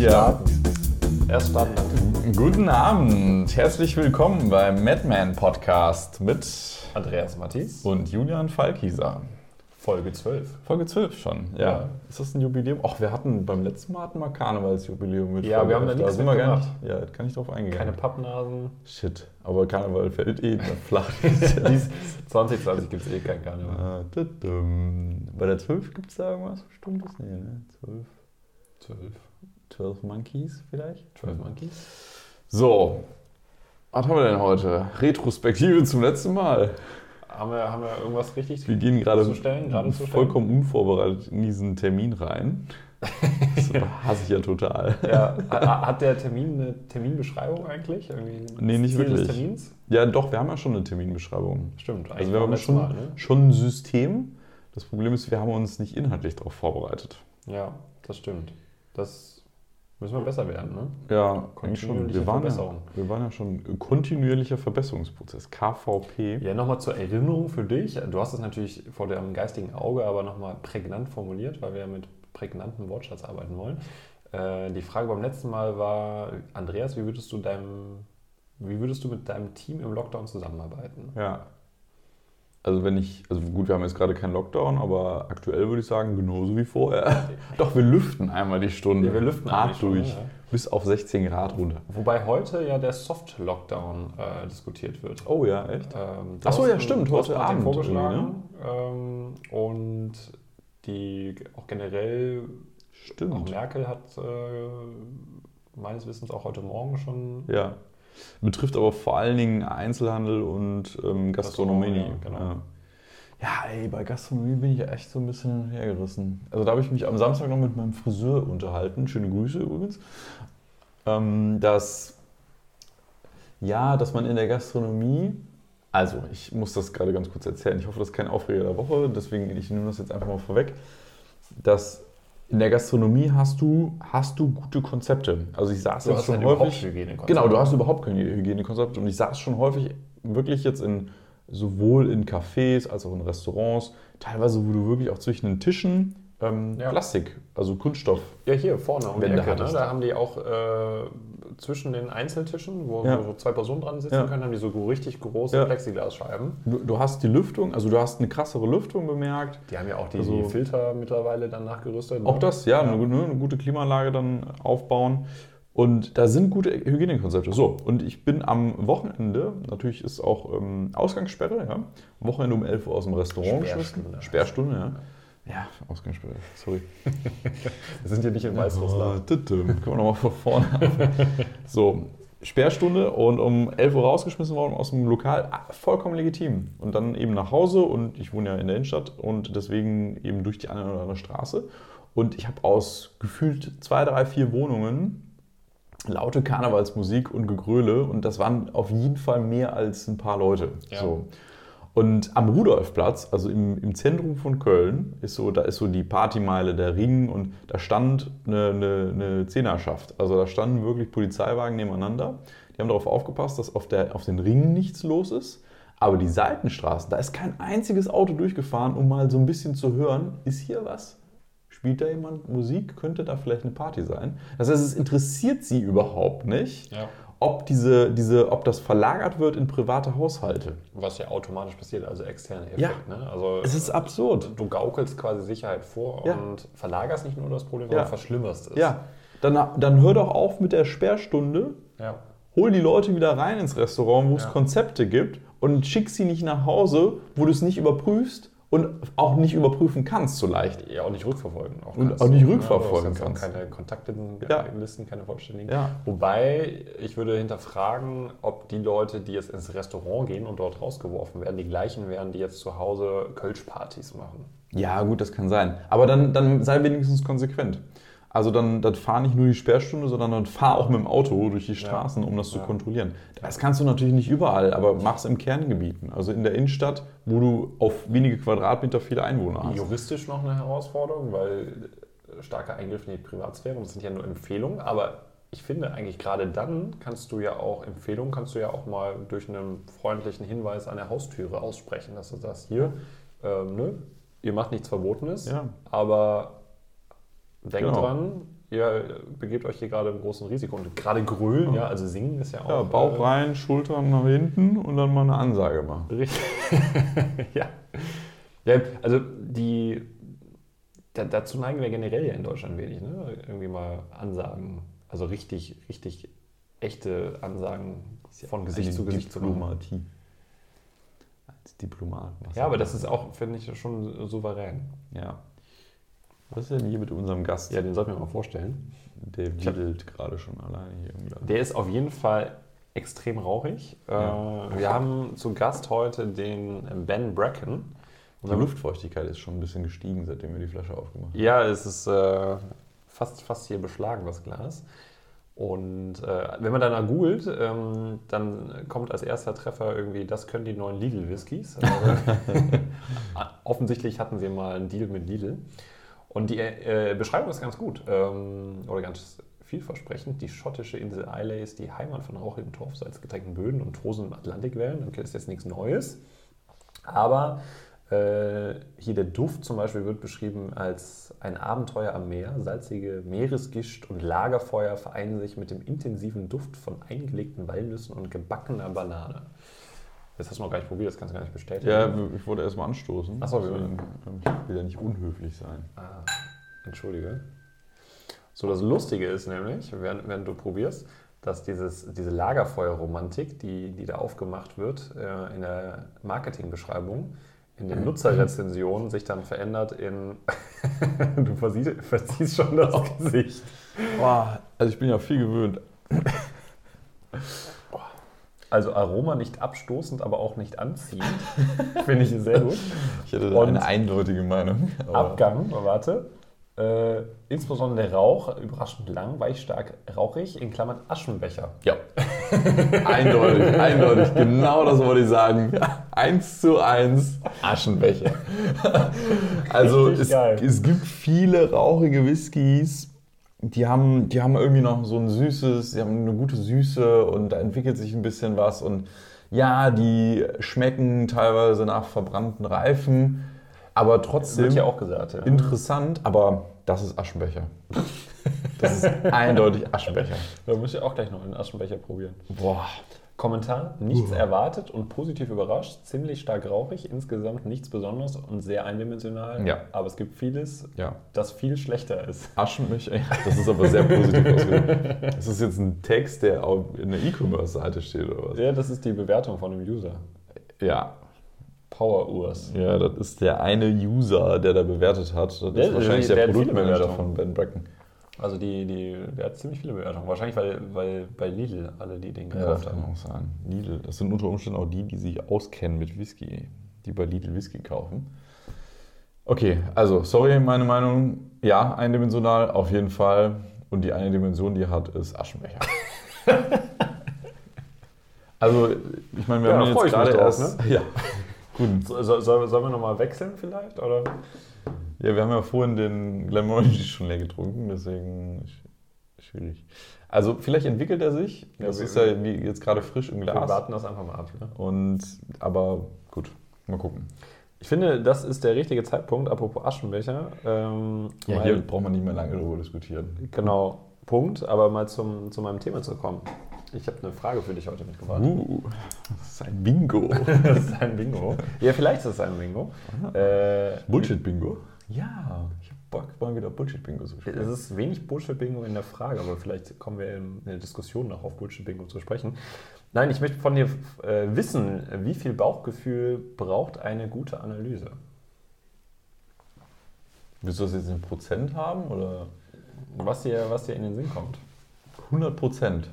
Ja. starten. Erst starten, dann. Guten Abend, herzlich willkommen beim Madman Podcast mit Andreas Mattis, und Julian Falkieser. Folge 12. Folge 12 schon, ja. Ja. Ist das ein Jubiläum? Ach, wir hatten beim letzten Mal hatten wir Karnevalsjubileum mit Ja, wir haben da 11. nichts gar mitgemacht. nicht. Ja, da kann ich drauf eingehen. Keine Pappnasen. Shit, aber Karneval fällt eh flach. Dies 2020 gibt es eh kein Karneval. Ah. Bei der 12 gibt es da irgendwas Bestimmtes? Nee, ne? 12, 12. 12 Monkeys vielleicht? 12 Monkeys. So, was haben wir denn heute? Retrospektive zum letzten Mal. Haben wir, haben wir irgendwas richtig Wir gehen gerade zu stellen? Gerade zu stellen? vollkommen unvorbereitet in diesen Termin rein. Das hasse ich ja total. Ja, ha- hat der Termin eine Terminbeschreibung eigentlich? Irgendwie Nee, nicht Ziel wirklich. Ja, doch, wir haben ja schon eine Terminbeschreibung. Stimmt, Also eigentlich wir haben schon, Mal, ne? schon ein System. Das Problem ist, wir haben uns nicht inhaltlich darauf vorbereitet. Ja, das stimmt. Das müssen wir besser werden, ne? Ja, eigentlich schon. Wir waren, ja, wir waren ja schon kontinuierlicher Verbesserungsprozess, KVP. Ja, nochmal zur Erinnerung für dich. Du hast es natürlich vor deinem geistigen Auge aber nochmal prägnant formuliert, weil wir ja mit prägnantem Wortschatz arbeiten wollen. Äh, die Frage beim letzten Mal war, Andreas, wie würdest du deinem, wie würdest du mit deinem Team im Lockdown zusammenarbeiten? Ja. Also wenn ich, also gut, wir haben jetzt gerade keinen Lockdown, aber aktuell würde ich sagen, genauso wie vorher. Doch, wir lüften einmal die Stunde. Ja, wir lüften hart die Stunde, durch. ja. Bis auf 16 Grad runter. Wobei heute ja der Soft-Lockdown äh, diskutiert wird. Oh ja, echt? Ähm, Ach so, ja, stimmt, heute Abend vorgeschlagen. Ähm, und die auch generell Auch Stimmt. Merkel hat äh, meines Wissens auch heute Morgen schon. Ja. Betrifft aber vor allen Dingen Einzelhandel und ähm, Gastronomie. Gastronomie, ja, genau. ja. ja, ey, bei Gastronomie bin ich ja echt so ein bisschen hergerissen. Also da habe ich mich am Samstag noch mit meinem Friseur unterhalten. Schöne Grüße übrigens. Ähm, dass, ja, dass man in der Gastronomie, also ich muss das gerade ganz kurz erzählen. Ich hoffe, das ist kein Aufreger der Woche, deswegen ich nehme das jetzt einfach mal vorweg, dass in der Gastronomie hast du, hast du gute Konzepte. Also ich saß Du jetzt schon halt überhaupt häufig. Hygienekonzepte. Genau, du hast überhaupt kein Hygienekonzept und ich saß schon häufig wirklich jetzt in sowohl in Cafés als auch in Restaurants, teilweise wo du wirklich auch zwischen den Tischen ähm, Ja. Plastik, also Kunststoff. Ja, hier vorne um die Ecke. Ne? Da haben die auch äh, zwischen den Einzeltischen, wo Ja. so zwei Personen dran sitzen Ja. können, haben die so richtig große Ja. Plexiglasscheiben. Du, du hast die Lüftung, also du hast eine krassere Lüftung bemerkt. Die haben ja auch die, Also- die Filter mittlerweile dann nachgerüstet. Auch ne? das, ja, Eine, ne, eine gute Klimaanlage dann aufbauen. Und da sind gute Hygienekonzepte. So, und ich bin am Wochenende, natürlich ist auch ähm, Ausgangssperre, ja. Am Wochenende um 11 Uhr aus dem Restaurant. Sperrstunde. Sperrstunde, ja. Ja, Ausgangssperre, sorry. Wir sind ja nicht in Weißrussland. Können wir nochmal von vorne anfangen. So, Sperrstunde und um 11 Uhr rausgeschmissen worden aus dem Lokal. Ah, Vollkommen legitim. Und dann eben nach Hause und ich wohne ja in der Innenstadt und deswegen eben durch die eine oder andere Straße. Und ich habe aus gefühlt zwei, drei, vier Wohnungen laute Karnevalsmusik und Gegröle und das waren auf jeden Fall mehr als ein paar Leute. Ja. So. Und am Rudolfplatz, also im, im Zentrum von Köln, ist so, da ist so die Partymeile, der Ring und da stand eine, eine, eine Zehnerschaft. Also da standen wirklich Polizeiwagen nebeneinander. Die haben darauf aufgepasst, dass auf, der, auf den Ringen nichts los ist. Aber die Seitenstraßen, da ist kein einziges Auto durchgefahren, um mal so ein bisschen zu hören, ist hier was? Spielt da jemand Musik? Könnte da vielleicht eine Party sein? Das heißt, es interessiert sie überhaupt nicht, Ja. Ob, diese, diese, ob das verlagert wird in private Haushalte. Was ja automatisch passiert, also externe Effekt. Ja. Ne? Also, Es ist absurd. du gaukelst quasi Sicherheit vor Ja. und verlagerst nicht nur das Problem, Ja. sondern verschlimmerst es. Ja, dann, dann hör doch auf mit der Sperrstunde, ja. hol die Leute wieder rein ins Restaurant, wo es Ja. Konzepte gibt und schick sie nicht nach Hause, wo du es nicht überprüfst und auch nicht überprüfen kannst so leicht. Ja, auch nicht rückverfolgen. Auch Und auch nicht ne? rückverfolgen jetzt kannst. keine Kontaktlisten, Ja. Listen, keine vollständigen. Ja. Wobei, ich würde hinterfragen, ob die Leute, die jetzt ins Restaurant gehen und dort rausgeworfen werden, die gleichen wären, die jetzt zu Hause Kölschpartys machen. Ja, gut, das kann sein. Aber dann, dann sei wenigstens konsequent. Also dann, dann fahr nicht nur die Sperrstunde, sondern dann fahr auch mit dem Auto durch die Straßen, um das zu Ja. kontrollieren. Das kannst du natürlich nicht überall, aber mach's im Kerngebieten. Also in der Innenstadt, wo du auf wenige Quadratmeter viele Einwohner hast. Juristisch noch eine Herausforderung, weil äh, starker Eingriff in die Privatsphäre, das sind ja nur Empfehlungen, aber ich finde eigentlich gerade dann kannst du ja auch Empfehlungen, kannst du ja auch mal durch einen freundlichen Hinweis an der Haustüre aussprechen, dass du sagst, hier, ähm, ne, ihr macht nichts Verbotenes, Ja. aber denkt Genau. dran, ihr begebt euch hier gerade im großen Risiko. Und gerade grölen, ja, also singen ist ja auch. Ja, Bauch äh, rein, Schultern nach hinten und dann mal eine Ansage machen. Richtig. ja. ja. Also die. Da, dazu neigen wir generell ja in Deutschland wenig, ne? Irgendwie mal Ansagen, also richtig, richtig echte Ansagen von Gesicht zu Gesicht zu machen. Diplomatie. Als Diplomat. Ja, aber er das ist auch, finde ich, schon souverän. Ja. Was ist denn hier mit unserem Gast? Ja, den sollten wir mal vorstellen. Der widelt gerade schon alleine hier im Glas. Der ist auf jeden Fall extrem rauchig. Ja. Äh, wir haben zu Gast heute den Ben Bracken. Die Luftfeuchtigkeit ist schon ein bisschen gestiegen, seitdem wir die Flasche aufgemacht haben. Ja, es ist äh, fast, fast hier beschlagen, das Glas. Und äh, wenn man danach googelt, ähm, dann kommt als erster Treffer irgendwie, das können die neuen Lidl-Whiskys. Also, offensichtlich hatten sie mal einen Deal mit Lidl. Und die äh, Beschreibung ist ganz gut ähm, oder ganz vielversprechend. Die schottische Insel Islay ist die Heimat von rauchigem Torf, salzgetränkten Böden und tosenden Atlantikwellen. Okay, das ist jetzt nichts Neues. Aber äh, hier der Duft zum Beispiel wird beschrieben als ein Abenteuer am Meer. Salzige Meeresgischt und Lagerfeuer vereinen sich mit dem intensiven Duft von eingelegten Walnüssen und gebackener Banane. Das hast du noch gar nicht probiert, das kannst du gar nicht bestätigen. Ja, ich wollte erstmal anstoßen. Ach so, wir- ähm, ich will ja nicht unhöflich sein. Ah, entschuldige. So, das Lustige ist nämlich, während, während du probierst, dass dieses, diese Lagerfeuerromantik, die, die da aufgemacht wird äh, in der Marketingbeschreibung, in den Nutzerrezensionen sich dann verändert in. du verziehst, verziehst schon das Gesicht. Boah, also ich bin ja viel gewöhnt. Also Aroma nicht abstoßend, aber auch nicht anziehend. Finde ich sehr gut. Ich hätte da eine eindeutige Meinung. Abgang, warte. Äh, insbesondere der Rauch, überraschend lang, weich, stark, rauchig, in Klammern Aschenbecher. Ja. eindeutig, eindeutig. Genau das wollte ich sagen. Eins zu eins Aschenbecher. Also es, es gibt viele rauchige Whiskys, die haben, die haben irgendwie noch so ein süßes, die haben eine gute Süße und da entwickelt sich ein bisschen was. Und ja, die schmecken teilweise nach verbrannten Reifen, aber trotzdem Wird ja auch gesagt. Ja. interessant, aber das ist Aschenbecher. Das ist eindeutig Aschenbecher. Da muss ich auch gleich noch einen Aschenbecher probieren. Boah. Kommentar: Nichts erwartet und positiv überrascht, ziemlich stark rauchig, insgesamt nichts Besonderes und sehr eindimensional. Ja. Aber es gibt vieles, Ja. das viel schlechter ist. Aschenbecher, ja, das ist aber sehr positiv ausgedrückt. Das ist jetzt ein Text, der auf in der E-Commerce-Seite steht oder was? Ja, das ist die Bewertung von einem User. Ja. Power Urs. Ja, das ist der eine User, der da bewertet hat. Das ist Der- wahrscheinlich der der, viele Produktmanager von Ben Bracken. Also die, die, der hat ziemlich viele Bewertungen. Wahrscheinlich, weil, weil bei Lidl alle die den Ja, gekauft kann haben. auch sein. Lidl, das sind unter Umständen auch die, die sich auskennen mit Whisky, die bei Lidl Whisky kaufen. Okay, also, sorry, meine Meinung. Ja, eindimensional, auf jeden Fall. Und die eine Dimension, die er hat, ist Aschenbecher. also, ich meine, wir Ja, haben jetzt gerade drauf, erst. Ja, gut. So, so, soll- sollen wir nochmal wechseln vielleicht? Oder? Ja, wir haben ja vorhin den Glenmorangie schon leer getrunken, deswegen sch- schwierig. Also, vielleicht entwickelt er sich. Ja, Das wir- ist ja jetzt gerade frisch im Wir Glas. warten das einfach mal ab. Ne? Und, aber gut, mal gucken. Ich finde, das ist der richtige Zeitpunkt, apropos Aschenbecher. Ähm, Ja, hier braucht man nicht mehr lange darüber diskutieren. Genau, Punkt. Aber mal zum, zu meinem Thema zu kommen. Ich habe eine Frage für dich heute mitgebracht. Uh, das ist ein Bingo. Das ist ein Bingo. Ja, vielleicht ist es ein Bingo. Äh, Bullshit-Bingo? Ja, ich hab Bock, mal wieder Bullshit-Bingo zu es spielen. ist wenig Bullshit-Bingo in der Frage, aber vielleicht kommen wir in der Diskussion noch auf Bullshit-Bingo zu sprechen. Nein, ich möchte von dir äh, wissen, wie viel Bauchgefühl braucht eine gute Analyse? Willst du das jetzt in Prozent haben oder Was dir, was dir in den Sinn kommt. 100 Prozent?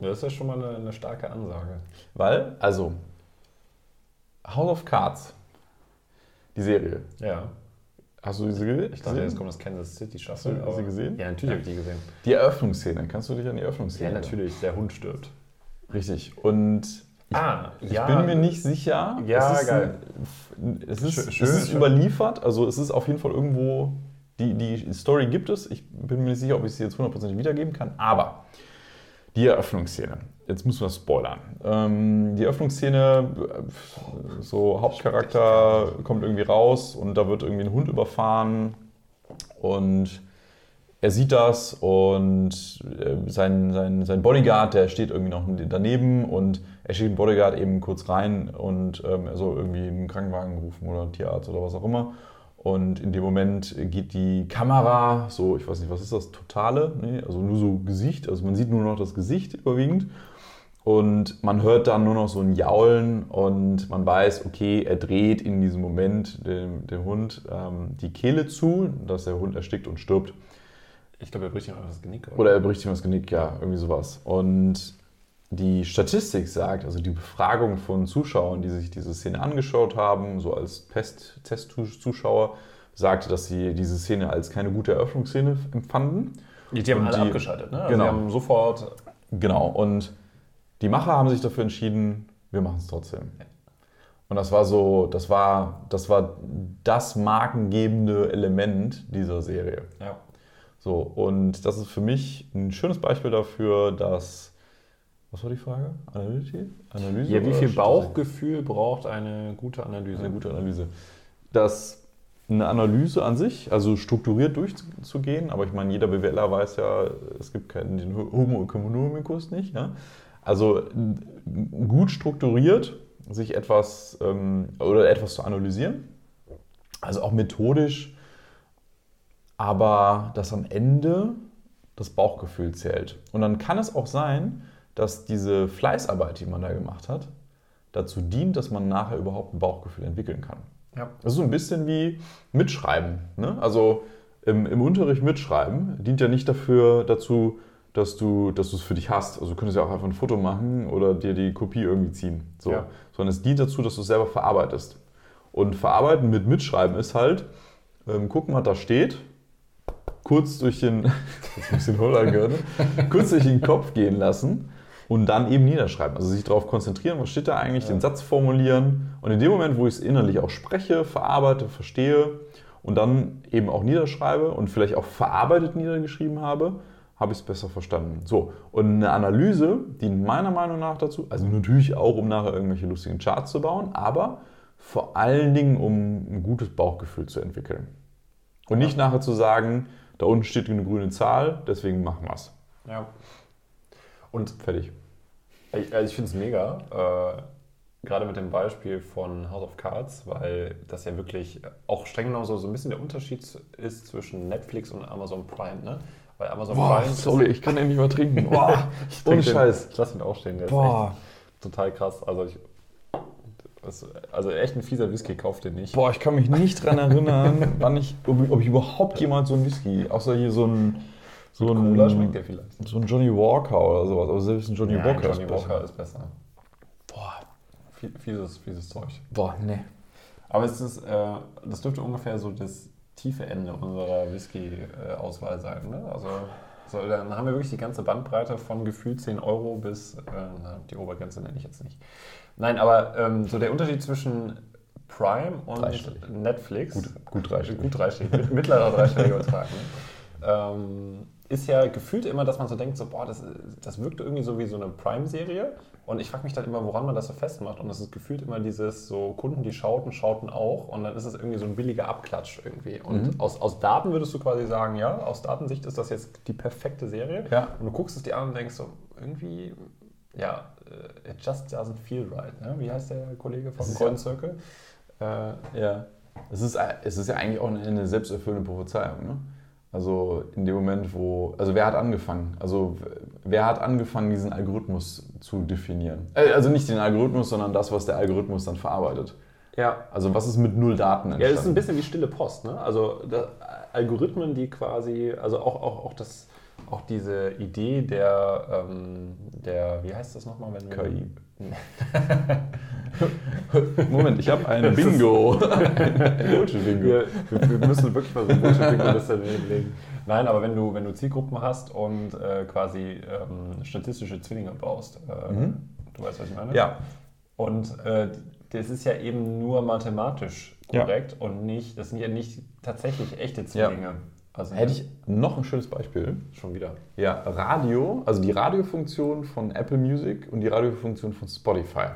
Das ist ja schon mal eine, eine starke Ansage. Weil, also, House of Cards, die Serie. Ja. Hast du diese gesehen? Ich dachte, jetzt kommt das Kansas City Shuffle. hast du aber- gesehen? Ja, natürlich habe ich die gesehen. Die Eröffnungsszene, kannst du dich an die Ja, Eröffnungsszene natürlich, der Hund stirbt. Richtig. Und ich, Ah, ich ja. bin mir nicht sicher. Ja, es ist, geil. Ein, es ist, Schön- es ist schön. überliefert, also es ist auf jeden Fall irgendwo, die, die Story gibt es. Ich bin mir nicht sicher, ob ich sie jetzt hundertprozentig wiedergeben kann, aber die Eröffnungsszene. Jetzt müssen wir spoilern. Ähm, die Eröffnungsszene, äh, so Hauptcharakter kommt irgendwie raus und da wird irgendwie ein Hund überfahren und er sieht das und äh, sein, sein, sein Bodyguard, der steht irgendwie noch daneben und er schickt den Bodyguard eben kurz rein und ähm, er soll irgendwie einen Krankenwagen rufen oder einen Tierarzt oder was auch immer. Und in dem Moment geht die Kamera, so, ich weiß nicht, was ist das, totale, nee, also nur so Gesicht, also man sieht nur noch das Gesicht überwiegend. Und man hört dann nur noch so ein Jaulen und man weiß, okay, er dreht in diesem Moment dem, dem Hund ähm, die Kehle zu, dass der Hund erstickt und stirbt. Ich glaube, er bricht ihm einfach das Genick. Oder? oder er bricht ihm das Genick, ja, irgendwie sowas. Und die Statistik sagt, also die Befragung von Zuschauern, die sich diese Szene angeschaut haben, so als Test-Zuschauer, sagte, dass sie diese Szene als keine gute Eröffnungsszene empfanden. Die, die haben alle die, abgeschaltet, ne? Also genau. Die haben sofort. Genau. Und die Macher haben sich dafür entschieden, wir machen es trotzdem. Und das war so, das war, das war das markengebende Element dieser Serie. Ja. So, und das ist für mich ein schönes Beispiel dafür, dass. Was war die Frage? Analyse? Analyse ja, wie viel Bauchgefühl braucht eine gute Analyse? Eine gute Analyse. Dass eine Analyse an sich, also strukturiert durchzugehen, aber ich meine, jeder BWLer weiß ja, es gibt keinen den Homo economicus nicht. Ja? Also gut strukturiert, sich etwas ähm, oder etwas zu analysieren, also auch methodisch aber dass am Ende das Bauchgefühl zählt. Und dann kann es auch sein, dass diese Fleißarbeit, die man da gemacht hat, dazu dient, dass man nachher überhaupt ein Bauchgefühl entwickeln kann. Ja. Das ist so ein bisschen wie Mitschreiben. Ne? Also im, im, Unterricht mitschreiben dient ja nicht dafür, dazu, dass du, dass du es für dich hast. Also du könntest ja auch einfach ein Foto machen oder dir die Kopie irgendwie ziehen. So. Ja. Sondern es dient dazu, dass du es selber verarbeitest. Und verarbeiten mit Mitschreiben ist halt, ähm, gucken, was da steht, kurz durch den, ne? kurz durch den Kopf gehen lassen und dann eben niederschreiben. Also sich darauf konzentrieren, was steht da eigentlich, ja. den Satz formulieren und in dem Moment, wo ich es innerlich auch spreche, verarbeite, verstehe und dann eben auch niederschreibe und vielleicht auch verarbeitet niedergeschrieben habe, habe ich es besser verstanden. So, und eine Analyse dient meiner Meinung nach dazu, also natürlich auch, um nachher irgendwelche lustigen Charts zu bauen, aber vor allen Dingen, um ein gutes Bauchgefühl zu entwickeln. Und nicht nachher zu sagen, da unten steht eine grüne Zahl, deswegen machen wir es. Ja. Und fertig. Ich, also ich finde es mega, äh, gerade mit dem Beispiel von House of Cards, weil das ja wirklich auch streng genommen so, so ein bisschen der Unterschied ist zwischen Netflix und Amazon Prime. Ne? Weil Amazon Boah, Prime. Sorry, ich kann den nicht mehr trinken. Boah, ohne Scheiß. ich lasse ihn auch stehen. Der Boah. ist total krass. Also ich das, also echt ein fieser Whisky, kauft den nicht. Boah, ich kann mich nicht dran erinnern, wann ich, ob, ich, ich überhaupt jemals so einen Whisky, außer hier so ein so ein, Cola schmeckt der vielleicht. So ein Johnny Walker oder sowas. Aber selbst ein Johnny ja, Walker, Johnny ist, Walker besser. ist besser. Boah. Fieses, fieses Zeug. Boah, ne. Aber es ist, äh, das dürfte ungefähr so das tiefe Ende unserer Whisky-Auswahl sein. Ne? Also so, dann haben wir wirklich die ganze Bandbreite von gefühlt 10 Euro bis, äh, na, die Obergrenze nenne ich jetzt nicht. Nein, aber ähm, so der Unterschied zwischen Prime und Netflix. Gut, gut dreistellig. Gut dreistellig. mittlerer dreistelliger Betrag. Ne? Ähm, ist ja gefühlt immer, dass man so denkt, so, boah, das, das wirkt irgendwie so wie so eine Prime-Serie. Und ich frage mich dann immer, woran man das so festmacht. Und das ist gefühlt immer dieses so Kunden, die schauten, schauten auch. Und dann ist es irgendwie so ein billiger Abklatsch irgendwie. Und mhm. aus, aus Daten würdest du quasi sagen, ja, aus Datensicht ist das jetzt die perfekte Serie. Ja. Und du guckst es dir an und denkst so, irgendwie, ja, äh, it just doesn't feel right. Ne? Wie heißt der Kollege vom Golden Circle? Äh, ja. Es ist, es ist ja eigentlich auch eine, eine selbsterfüllende Prophezeiung. Ne? Also in dem Moment, wo. Also wer hat angefangen? Also wer hat angefangen, diesen Algorithmus zu definieren? Äh, also nicht den Algorithmus, sondern das, was der Algorithmus dann verarbeitet. Ja. Also was ist mit null Daten entstanden? Ja, das ist ein bisschen wie stille Post. Ne? Also Algorithmen, die quasi, also auch, auch, auch das auch diese Idee der, ähm, der wie heißt das nochmal? Wenn KI. Moment, ich habe ein Bingo. ein Bullshit-Bingo. Wir, wir, müssen wirklich mal so ein Bullshit-Bingo legen. Nein, aber wenn du, wenn du Zielgruppen hast und äh, quasi ähm, statistische Zwillinge baust, äh, mhm. du weißt, was ich meine? Ja. Und äh, das ist ja eben nur mathematisch korrekt ja. und nicht, das sind ja nicht tatsächlich echte Zwillinge. Ja. Also hätte ich noch ein schönes Beispiel. Schon wieder. Ja, Radio, also die Radiofunktion von Apple Music und die Radiofunktion von Spotify.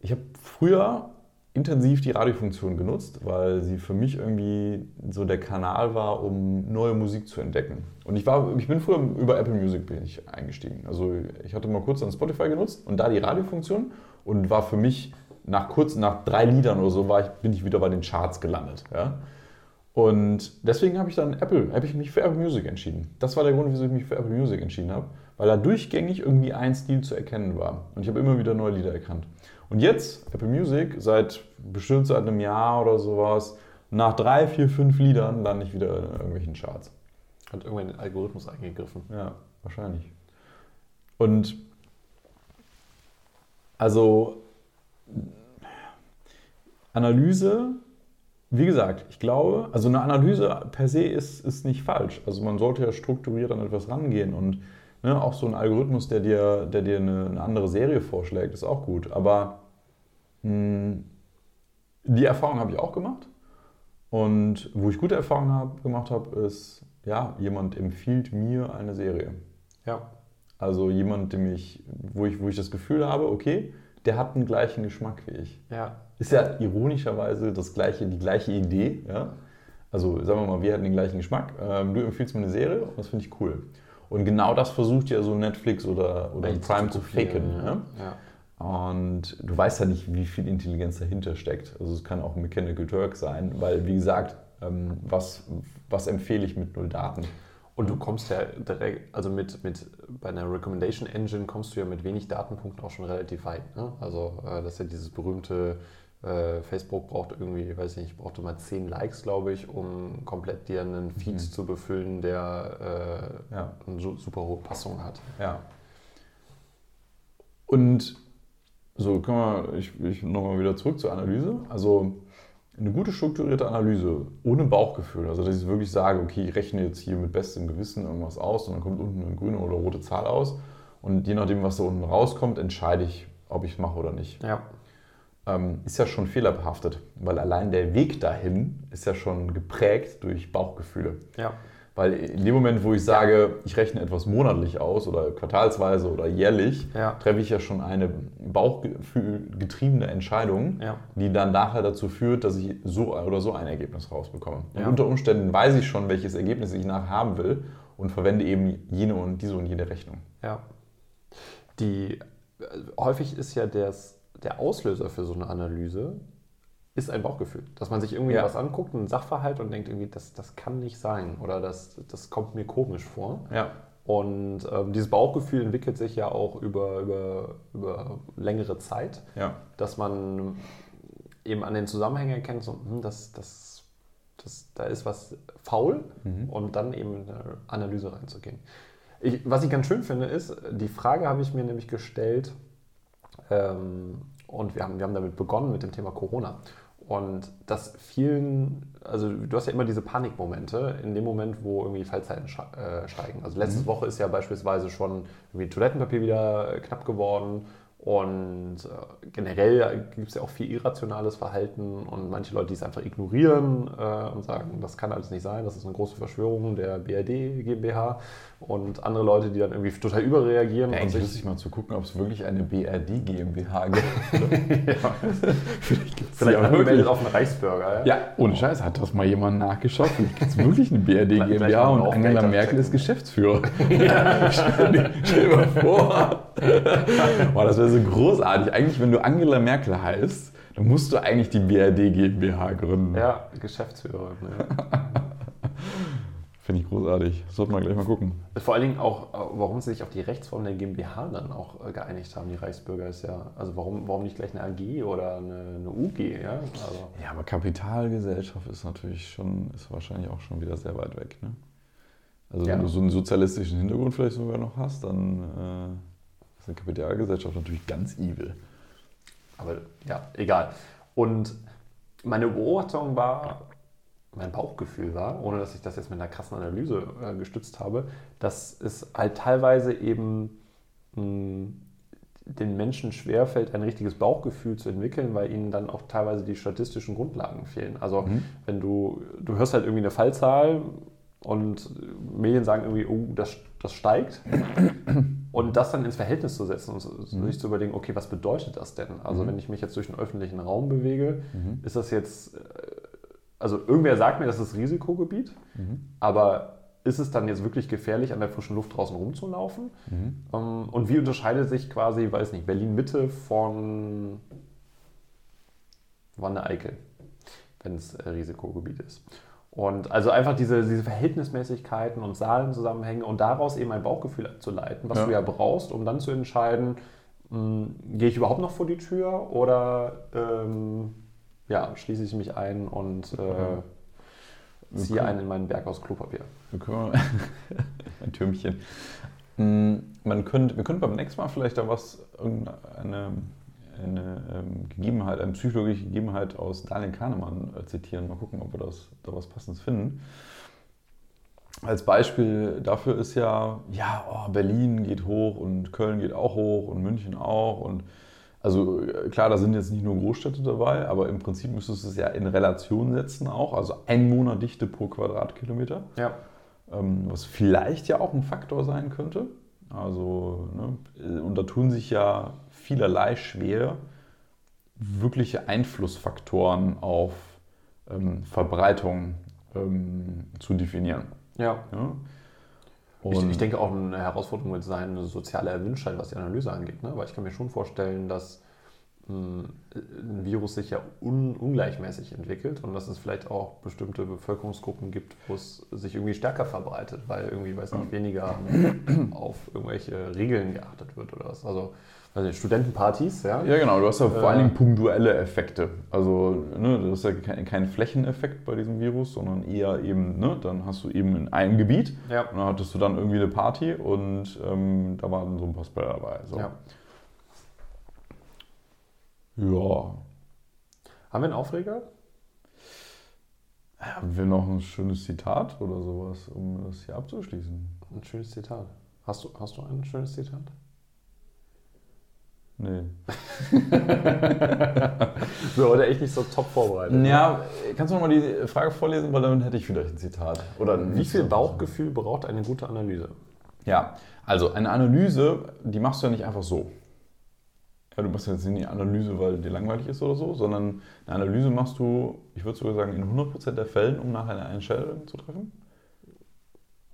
Ich habe früher intensiv die Radiofunktion genutzt, weil sie für mich irgendwie so der Kanal war, um neue Musik zu entdecken. Und ich, war, ich bin früher über Apple Music bin ich eingestiegen. Also ich hatte mal kurz dann Spotify genutzt und da die Radiofunktion und war für mich nach kurz, nach drei Liedern oder so, war ich, bin ich wieder bei den Charts gelandet. Ja? Und deswegen habe ich dann Apple, habe ich mich für Apple Music entschieden. Das war der Grund, wieso ich mich für Apple Music entschieden habe, weil da durchgängig irgendwie ein Stil zu erkennen war. Und ich habe immer wieder neue Lieder erkannt. Und jetzt, Apple Music, seit bestimmt seit einem Jahr oder sowas, nach drei, vier, fünf Liedern lande ich wieder in irgendwelchen Charts. Hat irgendwann den Algorithmus eingegriffen. Ja, wahrscheinlich. Und also Analyse wie gesagt, ich glaube, also eine Analyse per se ist, ist nicht falsch. Also man sollte ja strukturiert an etwas rangehen und ne, auch so ein Algorithmus, der dir, der dir eine, eine andere Serie vorschlägt, ist auch gut. Aber mh, hm, die Erfahrung habe ich auch gemacht. Und wo ich gute Erfahrungen hab, gemacht habe, ist, ja, jemand empfiehlt mir eine Serie. Ja. Also jemand, dem ich, wo, ich, wo ich das Gefühl habe, okay, der hat den gleichen Geschmack wie ich. Ja. Ist ja ironischerweise das gleiche, die gleiche Idee. Ja? Also sagen wir mal, wir hatten den gleichen Geschmack. Ähm, du empfiehlst mir eine Serie und das finde ich cool. Und genau das versucht ja so Netflix oder, oder Prime zu faken. Ja? Ja. Und du weißt ja nicht, wie viel Intelligenz dahinter steckt. Also es kann auch ein Mechanical Turk sein, weil wie gesagt, ähm, was, was empfehle ich mit null Daten? Und du kommst ja direkt, also mit, mit bei einer Recommendation Engine kommst du ja mit wenig Datenpunkten auch schon relativ weit. Ne? Also äh, das ist ja dieses berühmte äh, Facebook braucht irgendwie, weiß ich nicht, brauchte mal 10 Likes, glaube ich, um komplett dir einen Feed mhm. zu befüllen, der äh, ja. eine super hohe Passung hat. Ja. Und so, können wir, ich, ich nochmal wieder zurück zur Analyse. Also eine gute strukturierte Analyse ohne Bauchgefühl, also dass ich wirklich sage, okay, ich rechne jetzt hier mit bestem Gewissen irgendwas aus und dann kommt unten eine grüne oder rote Zahl aus und je nachdem, was da unten rauskommt, entscheide ich, ob ich es mache oder nicht. Ja. Ähm, ist ja schon fehlerbehaftet, weil allein der Weg dahin ist ja schon geprägt durch Bauchgefühle. Ja. Weil in dem Moment, wo ich sage, ich rechne etwas monatlich aus oder quartalsweise oder jährlich, ja. treffe ich ja schon eine bauchgetriebene Entscheidung, ja. die dann nachher dazu führt, dass ich so oder so ein Ergebnis rausbekomme. Und unter Umständen weiß ich schon, welches Ergebnis ich nachher haben will und verwende eben jene und diese und jene Rechnung. Ja. Die, äh, häufig ist ja das, der Auslöser für so eine Analyse ist ein Bauchgefühl. Dass man sich irgendwie ja. was anguckt, einen Sachverhalt und denkt irgendwie, das, das kann nicht sein oder das, das kommt mir komisch vor. Ja. Und ähm, dieses Bauchgefühl entwickelt sich ja auch über, über, über längere Zeit, ja. dass man eben an den Zusammenhängen erkennt, so, hm, das, das, das, da ist was faul mhm. und dann eben in eine Analyse reinzugehen. Ich, was ich ganz schön finde, ist, die Frage habe ich mir nämlich gestellt, ähm, und wir haben, wir haben damit begonnen mit dem Thema Corona. Und das vielen, also du hast ja immer diese Panikmomente in dem Moment, wo irgendwie Fallzeiten äh, steigen. Also letzte mhm. Woche ist ja beispielsweise schon irgendwie Toilettenpapier wieder knapp geworden und äh, generell gibt es ja auch viel irrationales Verhalten und manche Leute, die es einfach ignorieren äh, und sagen, das kann alles nicht sein, das ist eine große Verschwörung der BRD GmbH und andere Leute, die dann irgendwie total überreagieren. Ja, eigentlich lustig mal zu gucken, ob es wirklich eine BRD GmbH gibt. ja. Vielleicht gibt es angemeldet auf einen Reichsbürger. Ja? ja, ohne Scheiß, hat das mal jemand nachgeschaut. Vielleicht gibt es wirklich eine BRD GmbH und Angela Merkel ist Geschäftsführer. ja. stell, stell dir mal vor. Boah, das wäre so großartig. Eigentlich, wenn du Angela Merkel heißt, dann musst du eigentlich die BRD GmbH gründen. Ja, Geschäftsführer. Ne? Finde ich großartig. Das sollte man gleich mal gucken. Vor allen Dingen auch, warum sie sich auf die Rechtsform der GmbH dann auch äh, geeinigt haben, die Reichsbürger ist ja, also warum, warum nicht gleich eine AG oder eine, eine UG, ja? Also. Ja, aber Kapitalgesellschaft ist natürlich schon, ist wahrscheinlich auch schon wieder sehr weit weg, ne? Also ja. wenn du so einen sozialistischen Hintergrund vielleicht sogar noch hast, dann äh, ist eine Kapitalgesellschaft natürlich ganz evil. Aber ja, egal. Und meine Beobachtung war, mein Bauchgefühl war, ohne dass ich das jetzt mit einer krassen Analyse äh, gestützt habe, dass es halt teilweise eben mh, hm, den Menschen schwerfällt, ein richtiges Bauchgefühl zu entwickeln, weil ihnen dann auch teilweise die statistischen Grundlagen fehlen. Also mhm. wenn du, du hörst halt irgendwie eine Fallzahl und Medien sagen irgendwie, oh, das, das steigt. Und das dann ins Verhältnis zu setzen und Mhm. sich zu überlegen, okay, was bedeutet das denn? Also Mhm. wenn ich mich jetzt durch den öffentlichen Raum bewege, Mhm. ist das jetzt, äh, also irgendwer sagt mir, das ist Risikogebiet, Mhm. aber ist es dann jetzt wirklich gefährlich, an der frischen Luft draußen rumzulaufen? Mhm. Ähm, Und wie unterscheidet sich quasi, weiß nicht, Berlin-Mitte von Wanne-Eickel, wenn es äh, Risikogebiet ist? Und also einfach diese, diese Verhältnismäßigkeiten und Zahlenzusammenhänge und daraus eben ein Bauchgefühl abzuleiten, was Ja. du ja brauchst, um dann zu entscheiden, mh, gehe ich überhaupt noch vor die Tür oder ähm, ja, schließe ich mich ein und äh, ziehe einen in meinen Berg aus Klopapier. Ein Türmchen. Mm, Man könnte, wir können beim nächsten Mal vielleicht da was, irgendeine eine ähm, Gegebenheit, eine psychologische Gegebenheit aus Daniel Kahnemann äh, zitieren. Mal gucken, ob wir das, da was Passendes finden. Als Beispiel dafür ist ja, ja, oh, Berlin geht hoch und Köln geht auch hoch und München auch. Und also äh, klar, da sind jetzt nicht nur Großstädte dabei, aber im Prinzip müsstest du es ja in Relation setzen auch. Also Einwohnerdichte pro Quadratkilometer Ja. ähm, was vielleicht ja auch ein Faktor sein könnte. Also, ne, und da tun sich ja vielerlei schwer, wirkliche Einflussfaktoren auf ähm, Verbreitung ähm, zu definieren. Ja. Ja? Ich, ich denke auch eine Herausforderung wird sein, eine soziale Erwünschtheit, was die Analyse angeht. Ne? Weil ich kann mir schon vorstellen, dass ein Virus sich ja un ungleichmäßig entwickelt und dass es vielleicht auch bestimmte Bevölkerungsgruppen gibt, wo es sich irgendwie stärker verbreitet, weil irgendwie, weiß nicht, weniger auf irgendwelche Regeln geachtet wird oder was. Also, nicht, Studentenpartys, ja. Ja, genau, du hast ja vor Äh, allen Dingen punktuelle Effekte. Also, ne, das ist ja kein, kein Flächeneffekt bei diesem Virus, sondern eher eben, ne, dann hast du eben in einem Gebiet Ja. und dann hattest du dann irgendwie eine Party und ähm, da waren so ein paar Spreader dabei. So. ja. Ja. Haben wir einen Aufreger? Haben wir noch ein schönes Zitat oder sowas, um das hier abzuschließen? Ein schönes Zitat. Hast du, hast du ein schönes Zitat? Nee. So, oder echt nicht so top vorbereitet. ne? Ja, kannst du nochmal die Frage vorlesen, weil dann hätte ich vielleicht ein Zitat. Oder Wie viel Bauchgefühl braucht eine gute Analyse? Ja, also eine Analyse, die machst du ja nicht einfach so. Ja, du machst jetzt nicht eine Analyse, weil dir langweilig ist oder so, sondern eine Analyse machst du, ich würde sogar sagen, in 100% der Fällen, um nachher eine Entscheidung zu treffen.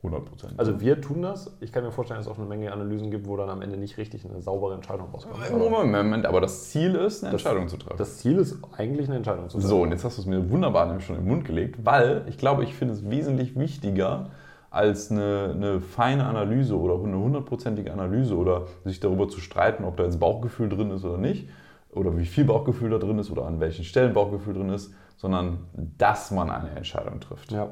100%. Also wir tun das. Ich kann mir vorstellen, dass es auch eine Menge Analysen gibt, wo dann am Ende nicht richtig eine saubere Entscheidung rauskommt. Moment, Moment, aber das Ziel ist, eine Das- Entscheidung zu treffen. Das Ziel ist eigentlich eine Entscheidung zu treffen. So, und jetzt hast du es mir wunderbar nämlich schon im Mund gelegt, weil ich glaube, ich finde es wesentlich wichtiger als eine, eine feine Analyse oder eine hundertprozentige Analyse oder sich darüber zu streiten, ob da jetzt Bauchgefühl drin ist oder nicht oder wie viel Bauchgefühl da drin ist oder an welchen Stellen Bauchgefühl drin ist, sondern dass man eine Entscheidung trifft. Ja.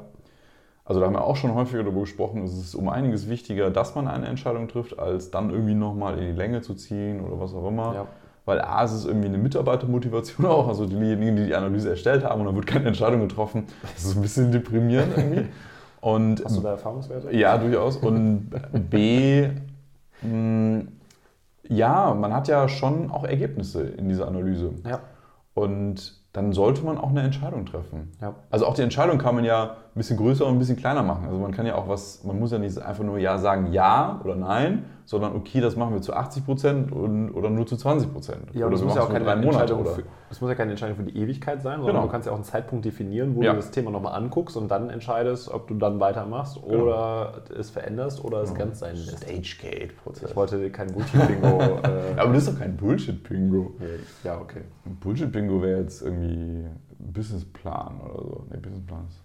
Also da haben wir auch schon häufiger darüber gesprochen, es ist um einiges wichtiger, dass man eine Entscheidung trifft, als dann irgendwie nochmal in die Länge zu ziehen oder was auch immer. Ja. Weil A, es ist irgendwie eine Mitarbeitermotivation auch, also diejenigen, die die Analyse erstellt haben und dann wird keine Entscheidung getroffen. Das ist ein bisschen deprimierend irgendwie. Und Hast du da Erfahrungswerte? ja, durchaus. Und B, mh, ja, man hat ja schon auch Ergebnisse in dieser Analyse. Ja. Und dann sollte man auch eine Entscheidung treffen. Ja. Also auch die Entscheidung kann man ja ein bisschen größer und ein bisschen kleiner machen. Also man kann ja auch was, man muss ja nicht einfach nur ja sagen ja oder nein, sondern okay, das machen wir zu 80 Prozent oder nur zu 20 Prozent. Ja, oder das muss ja auch keine Monate Entscheidung oder. für, das muss ja keine Entscheidung für die Ewigkeit sein, sondern Genau. du kannst ja auch einen Zeitpunkt definieren, wo Ja. du das Thema nochmal anguckst und dann entscheidest, ob du dann weitermachst Genau. oder es veränderst oder es ganz sein lässt. Stage-Gate-Prozess. Ich wollte kein Bullshit-Bingo. äh, Aber das ist doch kein Bullshit-Bingo. ja, okay. Ein Bullshit-Bingo wäre jetzt irgendwie Businessplan oder so. Nee, Businessplan ist.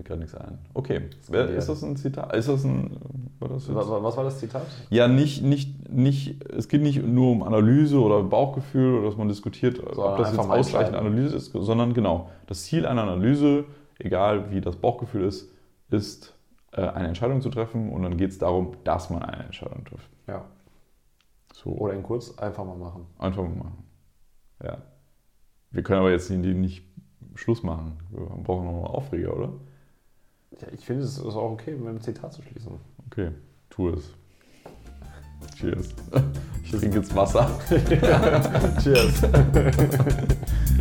Fällt gerade nichts ein. Okay, wer, ist das ein Zitat? Ist das ein. War das? Was, was war das Zitat? Ja, nicht, nicht, nicht, es geht nicht nur um Analyse oder Bauchgefühl oder dass man diskutiert, ob das jetzt ausreichend. Analyse ist, sondern genau, das Ziel einer Analyse, egal wie das Bauchgefühl ist, ist, äh, eine Entscheidung zu treffen und dann geht es darum, dass man eine Entscheidung trifft. Ja. So, Oder in kurz einfach mal machen. einfach mal machen. Ja. Wir können aber jetzt nicht, nicht Schluss machen. Wir brauchen noch mal Aufreger, oder? Ja, ich finde, es ist auch okay, mit einem Zitat zu schließen. Okay, tu es. Cheers. Ich trinke jetzt Wasser. Cheers.